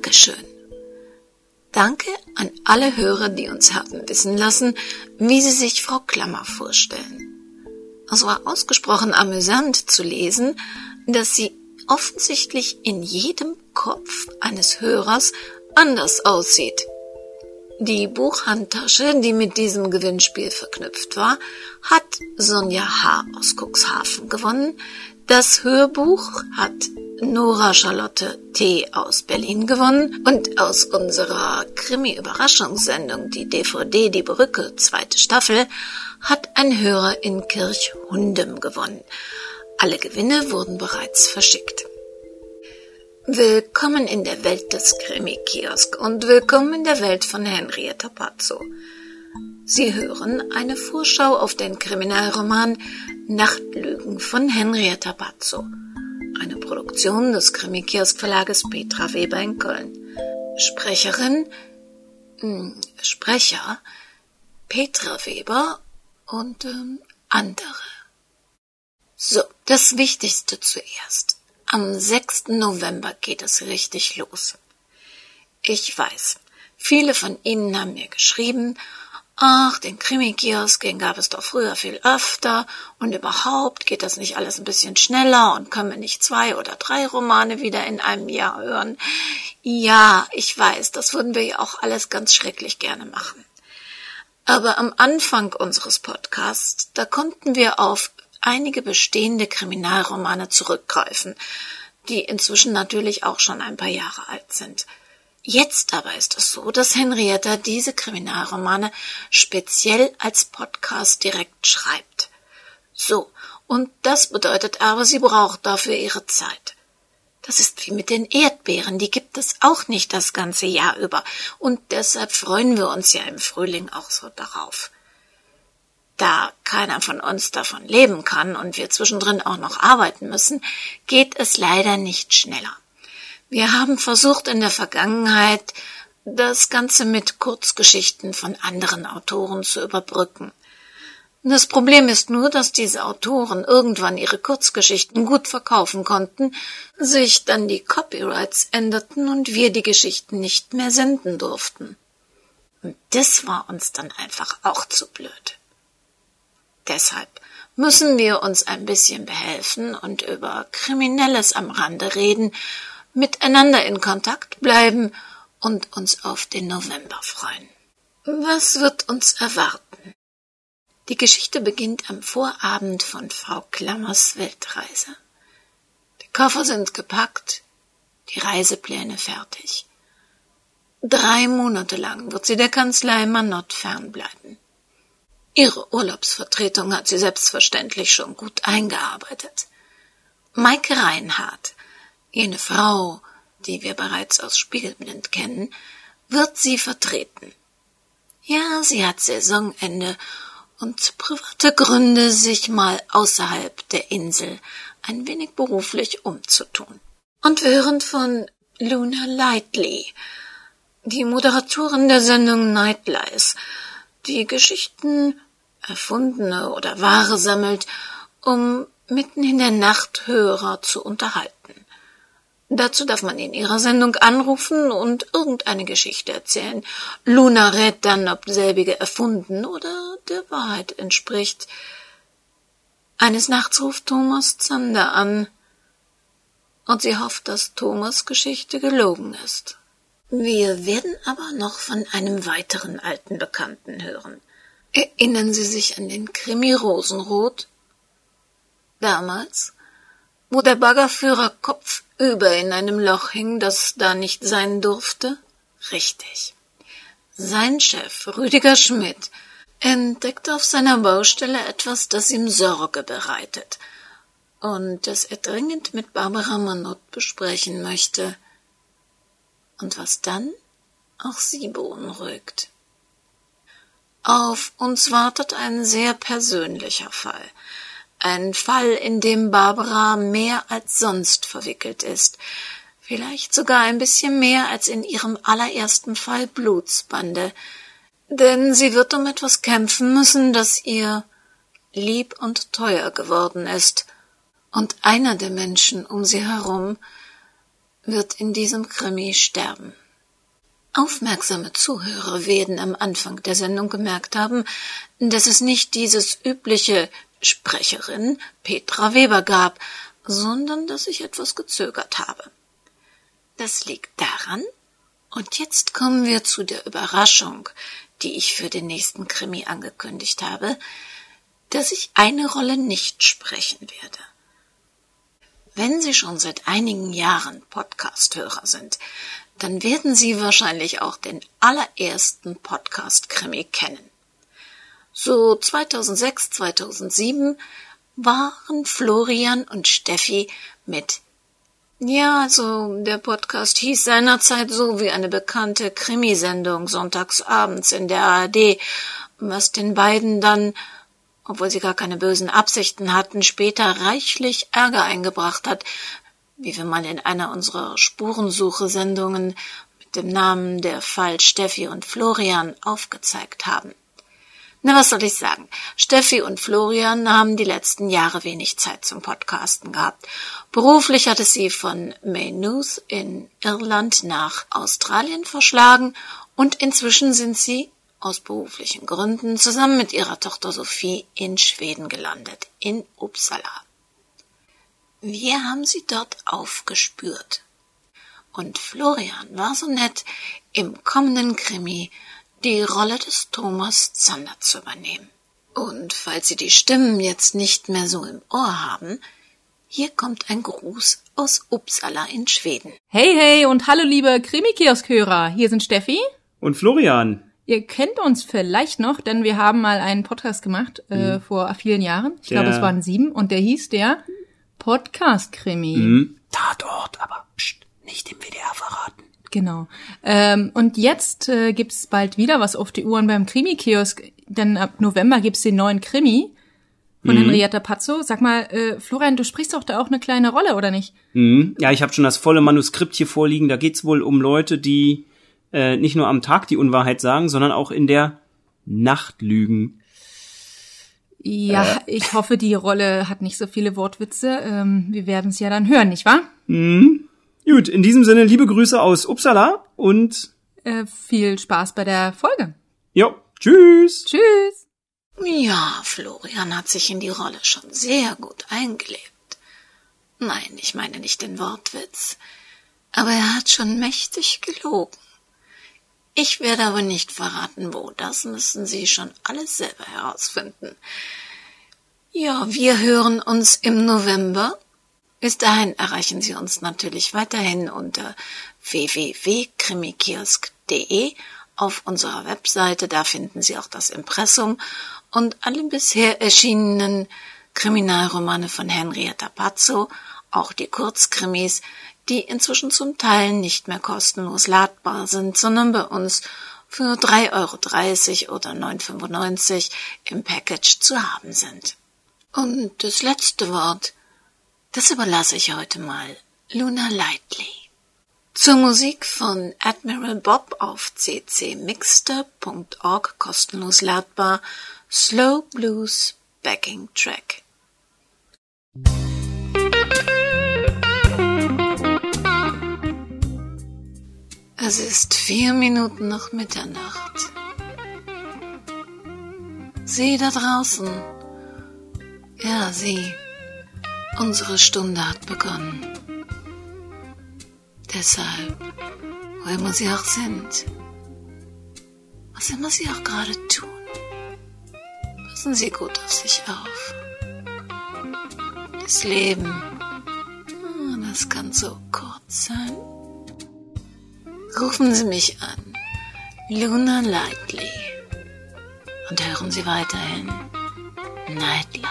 Dankeschön. Danke an alle Hörer, die uns haben wissen lassen, wie sie sich Frau Klammer vorstellen. Es war ausgesprochen amüsant zu lesen, dass sie offensichtlich in jedem Kopf eines Hörers anders aussieht. Die Buchhandtasche, die mit diesem Gewinnspiel verknüpft war, hat Sonja H. aus Cuxhaven gewonnen. Das Hörbuch hat Nora Charlotte T. aus Berlin gewonnen und aus unserer Krimi-Überraschungssendung, die DVD Die Brücke, zweite Staffel, hat ein Hörer in Kirchhundem gewonnen. Alle Gewinne wurden bereits verschickt. Willkommen in der Welt des Krimi-Kiosk und willkommen in der Welt von Henrietta Pazzo. Sie hören eine Vorschau auf den Kriminalroman Nachtlügen von Henrietta Pazzo eine Produktion des Krimi-Kiosk-Verlages Petra Weber in Köln. Sprecherin, mh, hm, Sprecher, Petra Weber und ähm, andere. So, das Wichtigste zuerst. Am 6. November geht es richtig los. Ich weiß, viele von Ihnen haben mir geschrieben Ach, den Krimi-Kiosk, den gab es doch früher viel öfter und überhaupt geht das nicht alles ein bisschen schneller und können wir nicht zwei oder drei Romane wieder in einem Jahr hören? Ja, ich weiß, das würden wir ja auch alles ganz schrecklich gerne machen. Aber am Anfang unseres Podcasts, da konnten wir auf einige bestehende Kriminalromane zurückgreifen, die inzwischen natürlich auch schon ein paar Jahre alt sind. Jetzt aber ist es so, dass Henrietta diese Kriminalromane speziell als Podcast direkt schreibt. So, und das bedeutet aber, sie braucht dafür ihre Zeit. Das ist wie mit den Erdbeeren, die gibt es auch nicht das ganze Jahr über, und deshalb freuen wir uns ja im Frühling auch so darauf. Da keiner von uns davon leben kann und wir zwischendrin auch noch arbeiten müssen, geht es leider nicht schneller. Wir haben versucht in der Vergangenheit, das Ganze mit Kurzgeschichten von anderen Autoren zu überbrücken. Das Problem ist nur, dass diese Autoren irgendwann ihre Kurzgeschichten gut verkaufen konnten, sich dann die Copyrights änderten und wir die Geschichten nicht mehr senden durften. Und das war uns dann einfach auch zu blöd. Deshalb müssen wir uns ein bisschen behelfen und über Kriminelles am Rande reden miteinander in Kontakt bleiben und uns auf den November freuen. Was wird uns erwarten? Die Geschichte beginnt am Vorabend von Frau Klammers Weltreise. Die Koffer sind gepackt, die Reisepläne fertig. Drei Monate lang wird sie der Kanzlei Manott fernbleiben. Ihre Urlaubsvertretung hat sie selbstverständlich schon gut eingearbeitet. Maike Reinhardt Jene Frau, die wir bereits aus Spiegelblind kennen, wird sie vertreten. Ja, sie hat Saisonende und private Gründe, sich mal außerhalb der Insel ein wenig beruflich umzutun. Und wir hören von Luna Lightly, die Moderatorin der Sendung Nightlies, die Geschichten, erfundene oder wahre sammelt, um mitten in der Nacht Hörer zu unterhalten. Dazu darf man in ihrer Sendung anrufen und irgendeine Geschichte erzählen. Luna rät dann, ob selbige erfunden oder der Wahrheit entspricht. Eines Nachts ruft Thomas Zander an, und sie hofft, dass Thomas Geschichte gelogen ist. Wir werden aber noch von einem weiteren alten Bekannten hören. Erinnern Sie sich an den Krimi Rosenrot? Damals, wo der Baggerführer kopfüber in einem Loch hing, das da nicht sein durfte? Richtig. Sein Chef, Rüdiger Schmidt, entdeckte auf seiner Baustelle etwas, das ihm Sorge bereitet und das er dringend mit Barbara Manott besprechen möchte. Und was dann auch sie beunruhigt. Auf uns wartet ein sehr persönlicher Fall, ein Fall, in dem Barbara mehr als sonst verwickelt ist. Vielleicht sogar ein bisschen mehr als in ihrem allerersten Fall Blutsbande. Denn sie wird um etwas kämpfen müssen, das ihr lieb und teuer geworden ist. Und einer der Menschen um sie herum wird in diesem Krimi sterben. Aufmerksame Zuhörer werden am Anfang der Sendung gemerkt haben, dass es nicht dieses übliche Sprecherin Petra Weber gab, sondern dass ich etwas gezögert habe. Das liegt daran, und jetzt kommen wir zu der Überraschung, die ich für den nächsten Krimi angekündigt habe, dass ich eine Rolle nicht sprechen werde. Wenn Sie schon seit einigen Jahren Podcast-Hörer sind, dann werden Sie wahrscheinlich auch den allerersten Podcast-Krimi kennen. So 2006, 2007 waren Florian und Steffi mit ja, also der Podcast hieß seinerzeit so wie eine bekannte Krimisendung sonntagsabends in der ARD, was den beiden dann, obwohl sie gar keine bösen Absichten hatten, später reichlich Ärger eingebracht hat, wie wir mal in einer unserer Spurensuche-Sendungen mit dem Namen Der Fall Steffi und Florian aufgezeigt haben. Na, was soll ich sagen? Steffi und Florian haben die letzten Jahre wenig Zeit zum Podcasten gehabt. Beruflich hatte sie von Maynooth in Irland nach Australien verschlagen und inzwischen sind sie aus beruflichen Gründen zusammen mit ihrer Tochter Sophie in Schweden gelandet, in Uppsala. Wir haben sie dort aufgespürt. Und Florian war so nett, im kommenden Krimi die Rolle des Thomas Zander zu übernehmen. Und falls Sie die Stimmen jetzt nicht mehr so im Ohr haben, hier kommt ein Gruß aus Uppsala in Schweden. Hey, hey und hallo liebe Krimi-Kiosk-Hörer. Hier sind Steffi. Und Florian. Ihr kennt uns vielleicht noch, denn wir haben mal einen Podcast gemacht äh, mhm. vor vielen Jahren. Ich glaube, es waren sieben und der hieß der Podcast-Krimi. Mhm. Tatort, aber pst, nicht im WDR verraten. Genau. Ähm, und jetzt äh, gibt's bald wieder was auf die Uhren beim Krimi-Kiosk, denn ab November gibt's den neuen Krimi von mhm. Henrietta Pazzo. Sag mal, äh, Florian, du sprichst doch da auch eine kleine Rolle, oder nicht? Mhm. Ja, ich habe schon das volle Manuskript hier vorliegen. Da geht's wohl um Leute, die äh, nicht nur am Tag die Unwahrheit sagen, sondern auch in der Nacht lügen. Ja, äh. ich hoffe, die Rolle hat nicht so viele Wortwitze. Ähm, wir werden es ja dann hören, nicht wahr? Mhm. Gut, in diesem Sinne liebe Grüße aus Uppsala und äh, viel Spaß bei der Folge. Jo, tschüss. Tschüss. Ja, Florian hat sich in die Rolle schon sehr gut eingelebt. Nein, ich meine nicht den Wortwitz, aber er hat schon mächtig gelogen. Ich werde aber nicht verraten, wo, das müssen Sie schon alles selber herausfinden. Ja, wir hören uns im November bis dahin erreichen Sie uns natürlich weiterhin unter www.krimikiosk.de auf unserer Webseite. Da finden Sie auch das Impressum und alle bisher erschienenen Kriminalromane von Henrietta Pazzo, auch die Kurzkrimis, die inzwischen zum Teil nicht mehr kostenlos ladbar sind, sondern bei uns für 3,30 Euro oder 9,95 im Package zu haben sind. Und das letzte Wort das überlasse ich heute mal Luna Lightly. Zur Musik von Admiral Bob auf ccmixter.org kostenlos ladbar Slow Blues Backing Track. Es ist vier Minuten nach Mitternacht. Sie da draußen. Ja, Sie. Unsere Stunde hat begonnen. Deshalb, wo immer Sie auch sind, was immer Sie auch gerade tun, passen Sie gut auf sich auf. Das Leben, ah, das kann so kurz sein. Rufen Sie mich an, Luna Lightly, und hören Sie weiterhin Nightlight.